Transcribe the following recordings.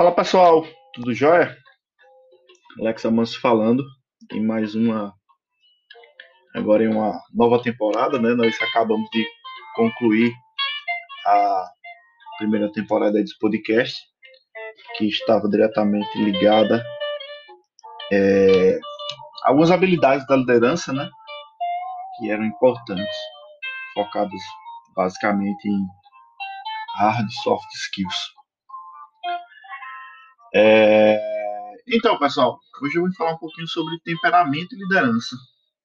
Fala pessoal, tudo jóia? Alex Amanso falando em mais uma. Agora em uma nova temporada, né? Nós acabamos de concluir a primeira temporada desse podcast, que estava diretamente ligada é, a algumas habilidades da liderança, né? Que eram importantes, focadas basicamente em hard soft skills. É... Então, pessoal, hoje eu vou falar um pouquinho sobre temperamento e liderança.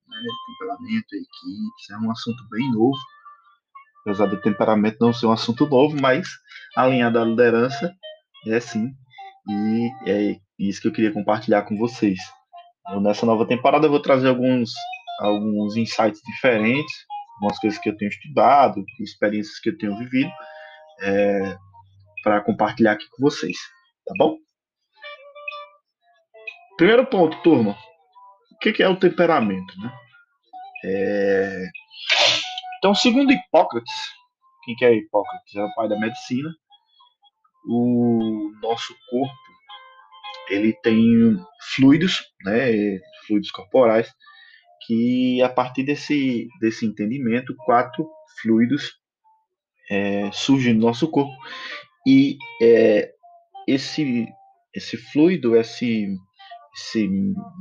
Né? Temperamento equipes é um assunto bem novo, apesar do temperamento não ser um assunto novo, mas alinhado à liderança é sim, e é isso que eu queria compartilhar com vocês. Eu, nessa nova temporada eu vou trazer alguns, alguns insights diferentes, algumas coisas que eu tenho estudado, experiências que eu tenho vivido, é, para compartilhar aqui com vocês, tá bom? Primeiro ponto, turma. O que é o temperamento? Né? É... Então, segundo Hipócrates, quem que é Hipócrates? É o pai da medicina. O nosso corpo ele tem fluidos, né, fluidos corporais, que a partir desse, desse entendimento, quatro fluidos é, surgem no nosso corpo e é, esse esse fluido, esse esse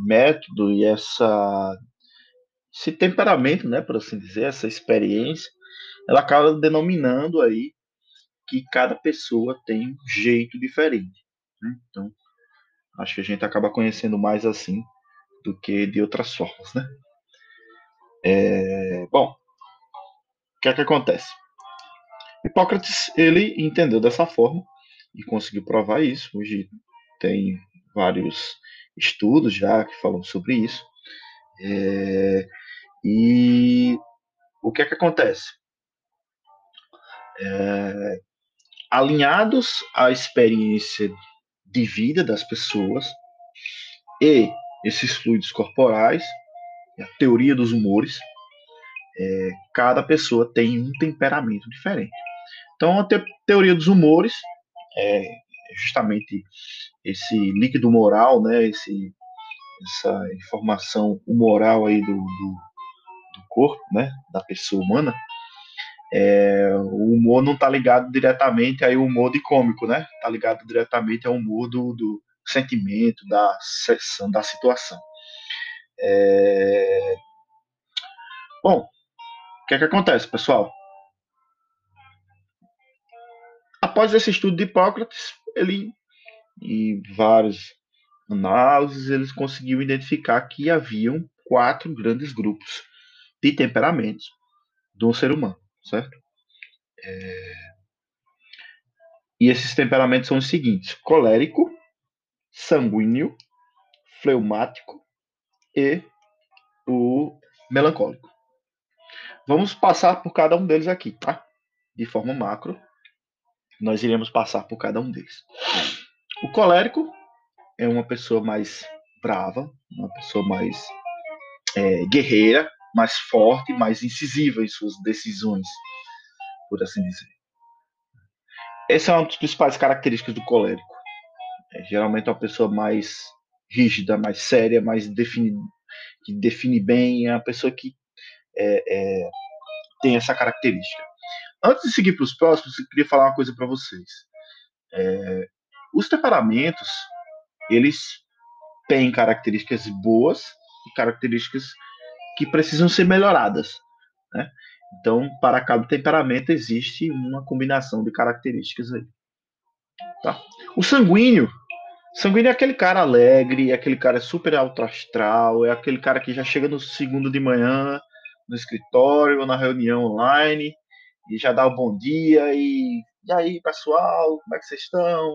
método e essa esse temperamento, né, por assim dizer, essa experiência, ela acaba denominando aí que cada pessoa tem um jeito diferente. Né? Então, acho que a gente acaba conhecendo mais assim do que de outras formas, né? É, bom, o que é que acontece? Hipócrates ele entendeu dessa forma e conseguiu provar isso. Hoje tem vários estudos já que falam sobre isso. É, e o que é que acontece? É, alinhados à experiência de vida das pessoas e esses fluidos corporais, a teoria dos humores, é, cada pessoa tem um temperamento diferente. Então, a te teoria dos humores é justamente esse líquido moral, né, esse, essa informação moral aí do, do, do, corpo, né, da pessoa humana, é, o humor não está ligado diretamente aí o humor de cômico, né? Está ligado diretamente ao humor do, do sentimento, da sessão, da situação. É... Bom, o que é que acontece, pessoal? Após esse estudo de Hipócrates, ele e várias análises, eles conseguiram identificar que haviam quatro grandes grupos de temperamentos do ser humano, certo? É... E esses temperamentos são os seguintes: colérico, sanguíneo, fleumático e o melancólico. Vamos passar por cada um deles aqui, tá? De forma macro, nós iremos passar por cada um deles. O colérico é uma pessoa mais brava, uma pessoa mais é, guerreira, mais forte, mais incisiva em suas decisões, por assim dizer. Essa é uma das principais características do colérico. É, geralmente é uma pessoa mais rígida, mais séria, mais defini que define bem, é uma pessoa que é, é, tem essa característica. Antes de seguir para os próximos, eu queria falar uma coisa para vocês. É, os temperamentos, eles têm características boas e características que precisam ser melhoradas. Né? Então, para cada temperamento existe uma combinação de características aí. Tá? O sanguíneo, sanguíneo é aquele cara alegre, é aquele cara super alto astral, é aquele cara que já chega no segundo de manhã no escritório ou na reunião online e já dá o um bom dia e e aí pessoal, como é que vocês estão?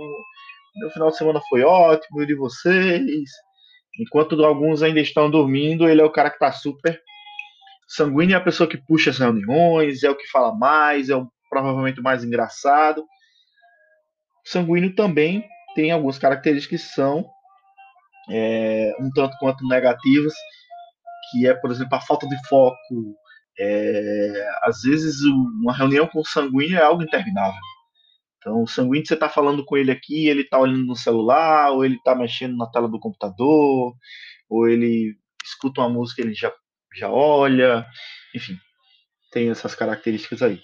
Meu final de semana foi ótimo, e de vocês? Enquanto alguns ainda estão dormindo, ele é o cara que está super sanguíneo, é a pessoa que puxa as reuniões, é o que fala mais, é o provavelmente mais engraçado. Sanguíneo também tem algumas características que são é, um tanto quanto negativas, que é, por exemplo, a falta de foco. É, às vezes, uma reunião com sanguíneo é algo interminável. Então, o sanguíneo, você está falando com ele aqui, ele está olhando no celular, ou ele está mexendo na tela do computador, ou ele escuta uma música, ele já, já olha, enfim, tem essas características aí.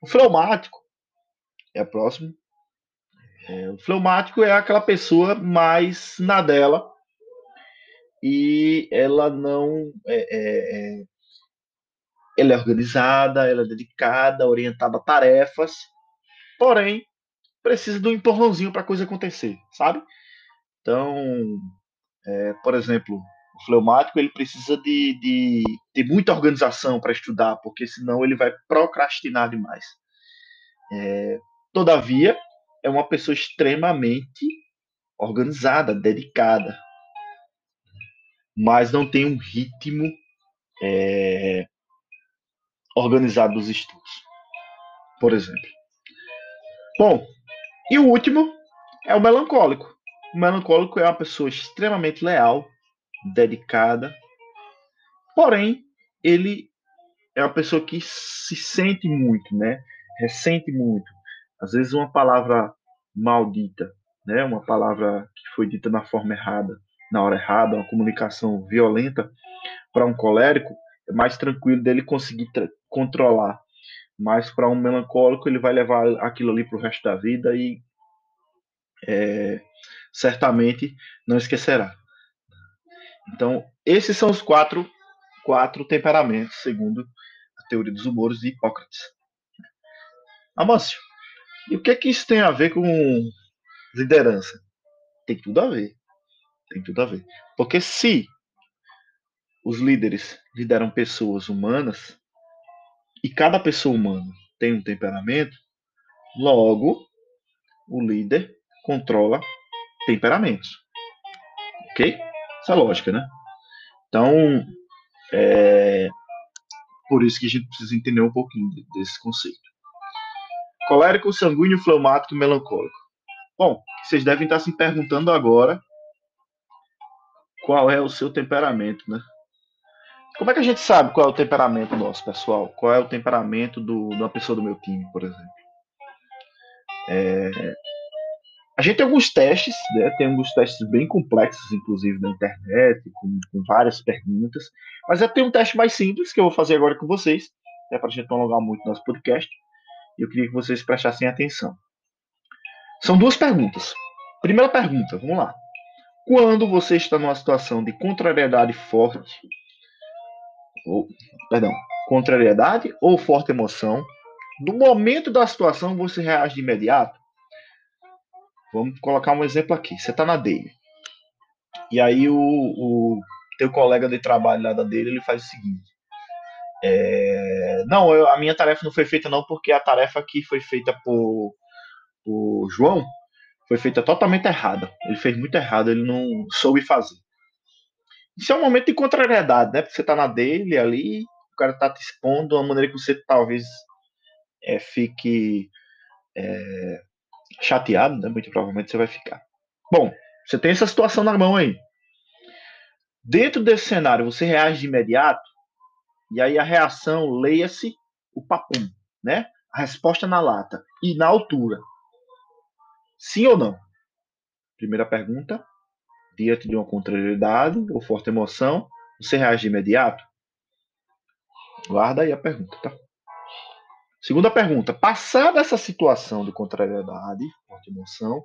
O fleumático é o próximo. É, o fleumático é aquela pessoa mais na dela e ela não é, é, é ela é organizada, ela é dedicada, orientada a tarefas, porém precisa de um empurrãozinho para a coisa acontecer, sabe? Então, é, por exemplo, o fleumático ele precisa de, de ter muita organização para estudar, porque senão ele vai procrastinar demais. É, todavia, é uma pessoa extremamente organizada, dedicada, mas não tem um ritmo é, organizado dos estudos, por exemplo. Bom, e o último é o melancólico. O melancólico é uma pessoa extremamente leal, dedicada, porém ele é uma pessoa que se sente muito, né? Ressente muito. Às vezes uma palavra maldita, né? Uma palavra que foi dita na forma errada, na hora errada, uma comunicação violenta para um colérico, mais tranquilo dele conseguir controlar. Mas para um melancólico, ele vai levar aquilo ali para o resto da vida e é, certamente não esquecerá. Então, esses são os quatro, quatro temperamentos, segundo a teoria dos humores de Hipócrates. Amâncio, e o que, é que isso tem a ver com liderança? Tem tudo a ver. Tem tudo a ver. Porque se os líderes lideram pessoas humanas e cada pessoa humana tem um temperamento, logo o líder controla temperamentos. Ok? Essa é lógica, né? Então, é por isso que a gente precisa entender um pouquinho desse conceito. Colérico, sanguíneo, fleumático e melancólico. Bom, vocês devem estar se perguntando agora qual é o seu temperamento, né? Como é que a gente sabe qual é o temperamento nosso, pessoal? Qual é o temperamento do, de uma pessoa do meu time, por exemplo? É, a gente tem alguns testes, né? tem alguns testes bem complexos, inclusive, na internet, com, com várias perguntas. Mas eu tenho um teste mais simples que eu vou fazer agora com vocês, né, para a gente não alongar muito nosso podcast. E eu queria que vocês prestassem atenção. São duas perguntas. Primeira pergunta, vamos lá. Quando você está numa situação de contrariedade forte, ou, perdão, contrariedade ou forte emoção, no momento da situação você reage de imediato? Vamos colocar um exemplo aqui. Você está na dele. E aí o, o teu colega de trabalho lá da dele, ele faz o seguinte. É, não, eu, a minha tarefa não foi feita não, porque a tarefa que foi feita por, por João foi feita totalmente errada. Ele fez muito errado, ele não soube fazer. Isso é um momento de contrariedade, né? Porque você está na dele ali, o cara está te expondo de uma maneira que você talvez é, fique é, chateado, né? Muito provavelmente você vai ficar. Bom, você tem essa situação na mão aí. Dentro desse cenário, você reage de imediato, e aí a reação, leia-se o papum, né? A resposta na lata e na altura. Sim ou não? Primeira pergunta. Diante de uma contrariedade ou forte emoção, você reage de imediato? Guarda aí a pergunta, tá? Segunda pergunta. Passada essa situação de contrariedade, forte emoção,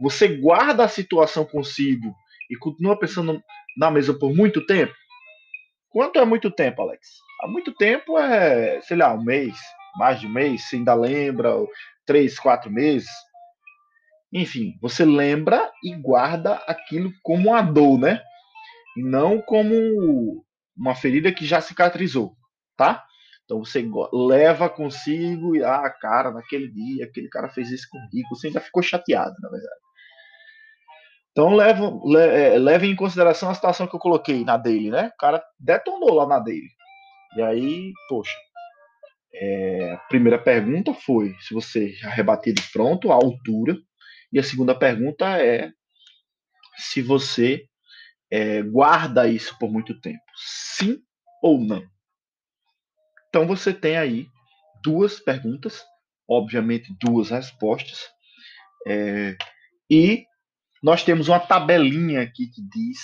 você guarda a situação consigo e continua pensando na mesa por muito tempo? Quanto é muito tempo, Alex? Há muito tempo é, sei lá, um mês, mais de um mês, você ainda lembra, três, quatro meses. Enfim, você lembra e guarda aquilo como uma dor, né? Não como uma ferida que já cicatrizou, tá? Então você leva consigo e, ah, cara, naquele dia, aquele cara fez isso comigo, você ainda ficou chateado, na verdade. Então leva, é, leve em consideração a situação que eu coloquei na dele, né? O cara detonou lá na dele. E aí, poxa, é, a primeira pergunta foi se você já rebateu de pronto a altura. E a segunda pergunta é se você é, guarda isso por muito tempo. Sim ou não? Então você tem aí duas perguntas, obviamente duas respostas, É, e nós temos uma tabelinha aqui que diz,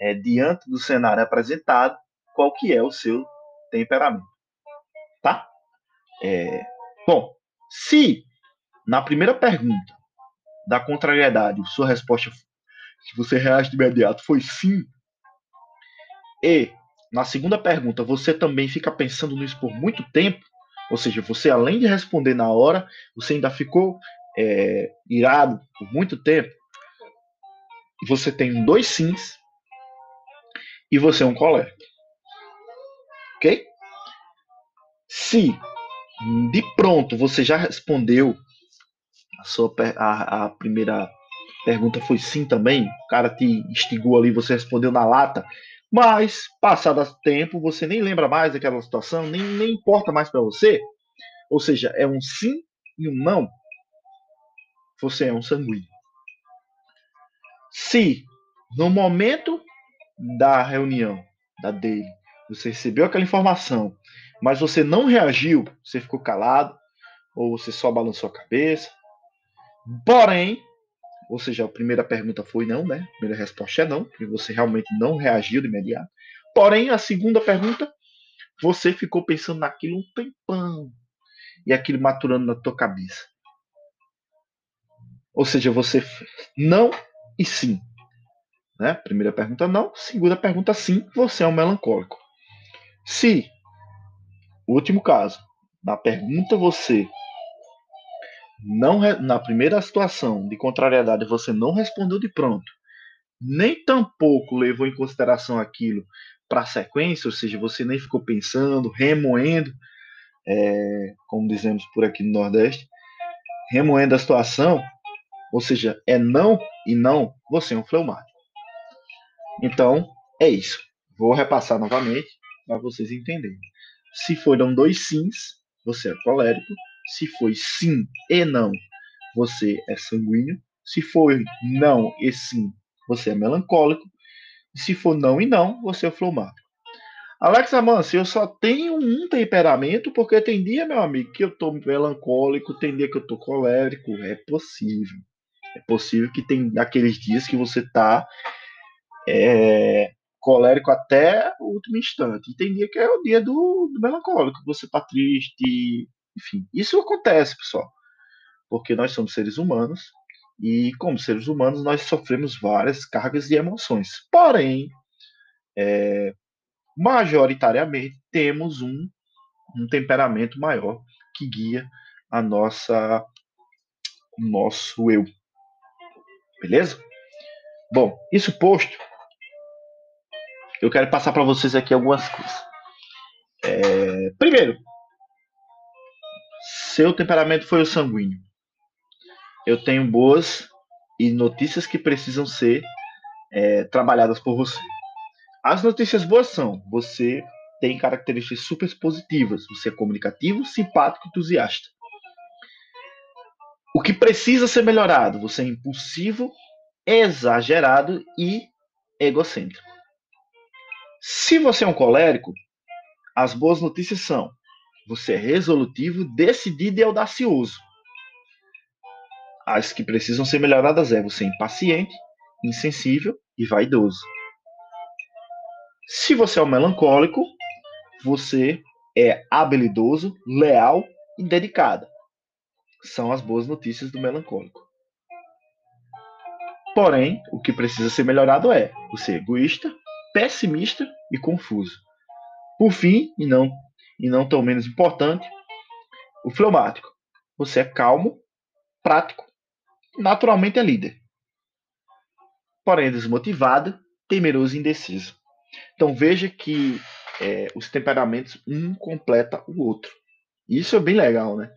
é, diante do cenário apresentado, qual que é o seu temperamento. Tá? É, bom, se na primeira pergunta da contrariedade sua resposta, se você reage de imediato, foi sim, e na segunda pergunta você também fica pensando nisso por muito tempo, ou seja, você além de responder na hora, você ainda ficou é, irado por muito tempo, você tem dois sims e você é um colérico. Ok? Se de pronto você já respondeu sua a, a primeira pergunta foi sim também, o cara te instigou ali, você respondeu na lata, mas passado tempo você nem lembra mais daquela situação, nem, nem importa mais para você, ou seja, é um sim e um não, você é um sanguíneo. Se no momento da reunião da dele você recebeu aquela informação, mas você não reagiu, você ficou calado, ou você só balançou a cabeça. Porém, ou seja, a primeira pergunta foi não, né? A primeira resposta é não, porque você realmente não reagiu de imediato. Porém, a segunda pergunta, você ficou pensando naquilo um tempão e aquilo maturando na tua cabeça. Ou seja, você não e sim. Né? Primeira pergunta, não. Segunda pergunta, sim. Você é um melancólico. Se, último caso, na pergunta você não na primeira situação de contrariedade você não respondeu de pronto, nem tampouco levou em consideração aquilo para a sequência, ou seja, você nem ficou pensando, remoendo, é, como dizemos por aqui no Nordeste, remoendo a situação, ou seja, é não e não, você é um fleumático. Então, é isso. Vou repassar novamente para vocês entenderem. Se foram dois sims, você é colérico. Se foi sim e não, você é sanguíneo. Se for não e sim, você é melancólico. Se for não e não, você é fleumático. Alex Amance, eu só tenho um temperamento porque tem dia, meu amigo, que eu tô melancólico, tem dia que eu tô colérico. É possível. É possível que tem aqueles dias que você tá é, colérico até o último instante. E tem dia que é o dia do, do melancólico, você tá triste, enfim. Isso acontece, pessoal, porque nós somos seres humanos e, como seres humanos, nós sofremos várias cargas de emoções. Porém, é, majoritariamente, temos um, um temperamento maior que guia a nossa o nosso eu. Beleza? Bom, isso posto, eu quero passar para vocês aqui algumas coisas. É, primeiro, seu temperamento foi o sanguíneo. Eu tenho boas e notícias que precisam ser é, trabalhadas por você. As notícias boas são: você tem características super positivas, você é comunicativo, simpático, entusiasta. O que precisa ser melhorado? Você é impulsivo, exagerado e egocêntrico. Se você é um colérico, as boas notícias são: você é resolutivo, decidido e audacioso. As que precisam ser melhoradas é você é impaciente, insensível e vaidoso. Se você é um melancólico, você é habilidoso, leal e dedicado. São as boas notícias do melancólico. Porém, o que precisa ser melhorado é você egoísta, pessimista e confuso. Por fim, e não, e não tão menos importante, o fleumático. Você é calmo, prático, naturalmente é líder. Porém, desmotivado, temeroso e indeciso. Então veja que é, os temperamentos um completa o outro. Isso é bem legal, né?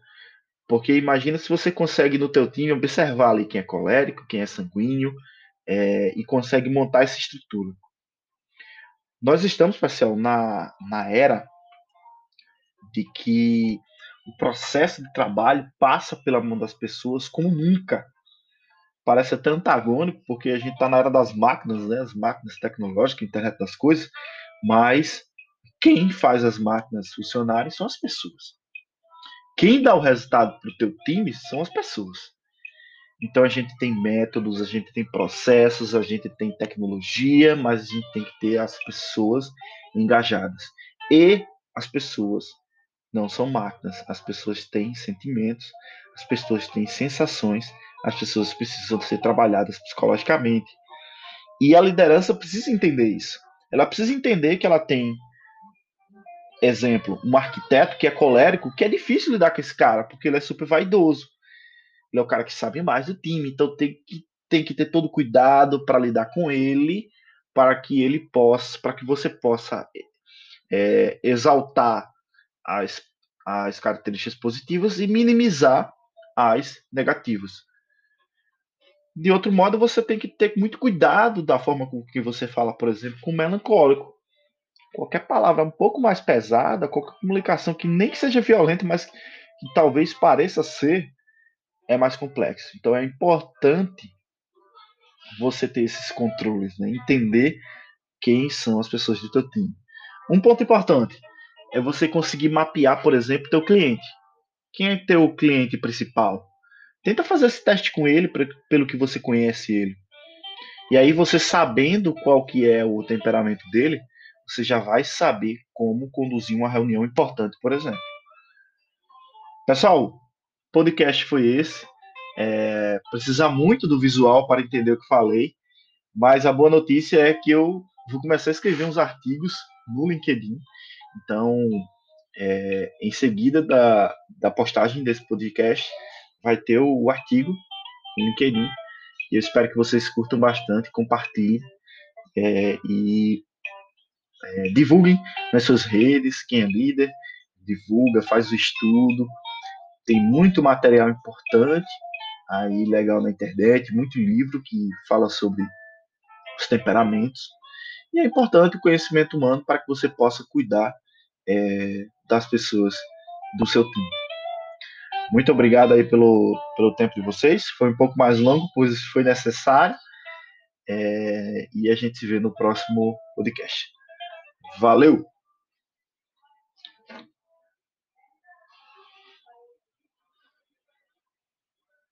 Porque imagina se você consegue no teu time observar ali quem é colérico, quem é sanguíneo, é, e consegue montar essa estrutura. Nós estamos, Marcelo, na, na era de que o processo de trabalho passa pela mão das pessoas como nunca. Parece até antagônico, porque a gente está na era das máquinas, né? as máquinas tecnológicas, internet das coisas, mas quem faz as máquinas funcionarem são as pessoas. Quem dá o resultado para o teu time são as pessoas. Então a gente tem métodos, a gente tem processos, a gente tem tecnologia, mas a gente tem que ter as pessoas engajadas. E as pessoas não são máquinas, as pessoas têm sentimentos, as pessoas têm sensações, as pessoas precisam ser trabalhadas psicologicamente. E a liderança precisa entender isso. Ela precisa entender que ela tem, exemplo, um arquiteto que é colérico, que é difícil lidar com esse cara, porque ele é super vaidoso. Ele é o cara que sabe mais do time, então tem que, tem que ter todo cuidado para lidar com ele, para que ele possa, para que você possa é, exaltar as, as características positivas e minimizar as negativas. De outro modo, você tem que ter muito cuidado da forma com que você fala, por exemplo, com melancólico. Qualquer palavra um pouco mais pesada, qualquer comunicação que nem que seja violenta, mas que talvez pareça ser, é mais complexo. Então é importante você ter esses controles, né? entender quem são as pessoas do teu time. Um ponto importante é você conseguir mapear, por exemplo, teu cliente. Quem é teu cliente principal? Tenta fazer esse teste com ele, pelo que você conhece ele. E aí você sabendo qual que é o temperamento dele, você já vai saber como conduzir uma reunião importante, por exemplo. Pessoal, podcast foi esse. É, precisa muito do visual para entender o que falei, mas a boa notícia é que eu vou começar a escrever uns artigos no LinkedIn. Então, é, em seguida da, da postagem desse podcast, vai ter o, o artigo no LinkedIn. E eu espero que vocês curtam bastante, compartilhem é, e é, divulguem nas suas redes, quem é líder, divulga, faz o estudo. Tem muito material importante aí legal na internet, muito livro que fala sobre os temperamentos. E é importante o conhecimento humano para que você possa cuidar é, das pessoas do seu time. Muito obrigado aí pelo, pelo tempo de vocês. Foi um pouco mais longo, pois foi necessário. É, e a gente se vê no próximo podcast. Valeu!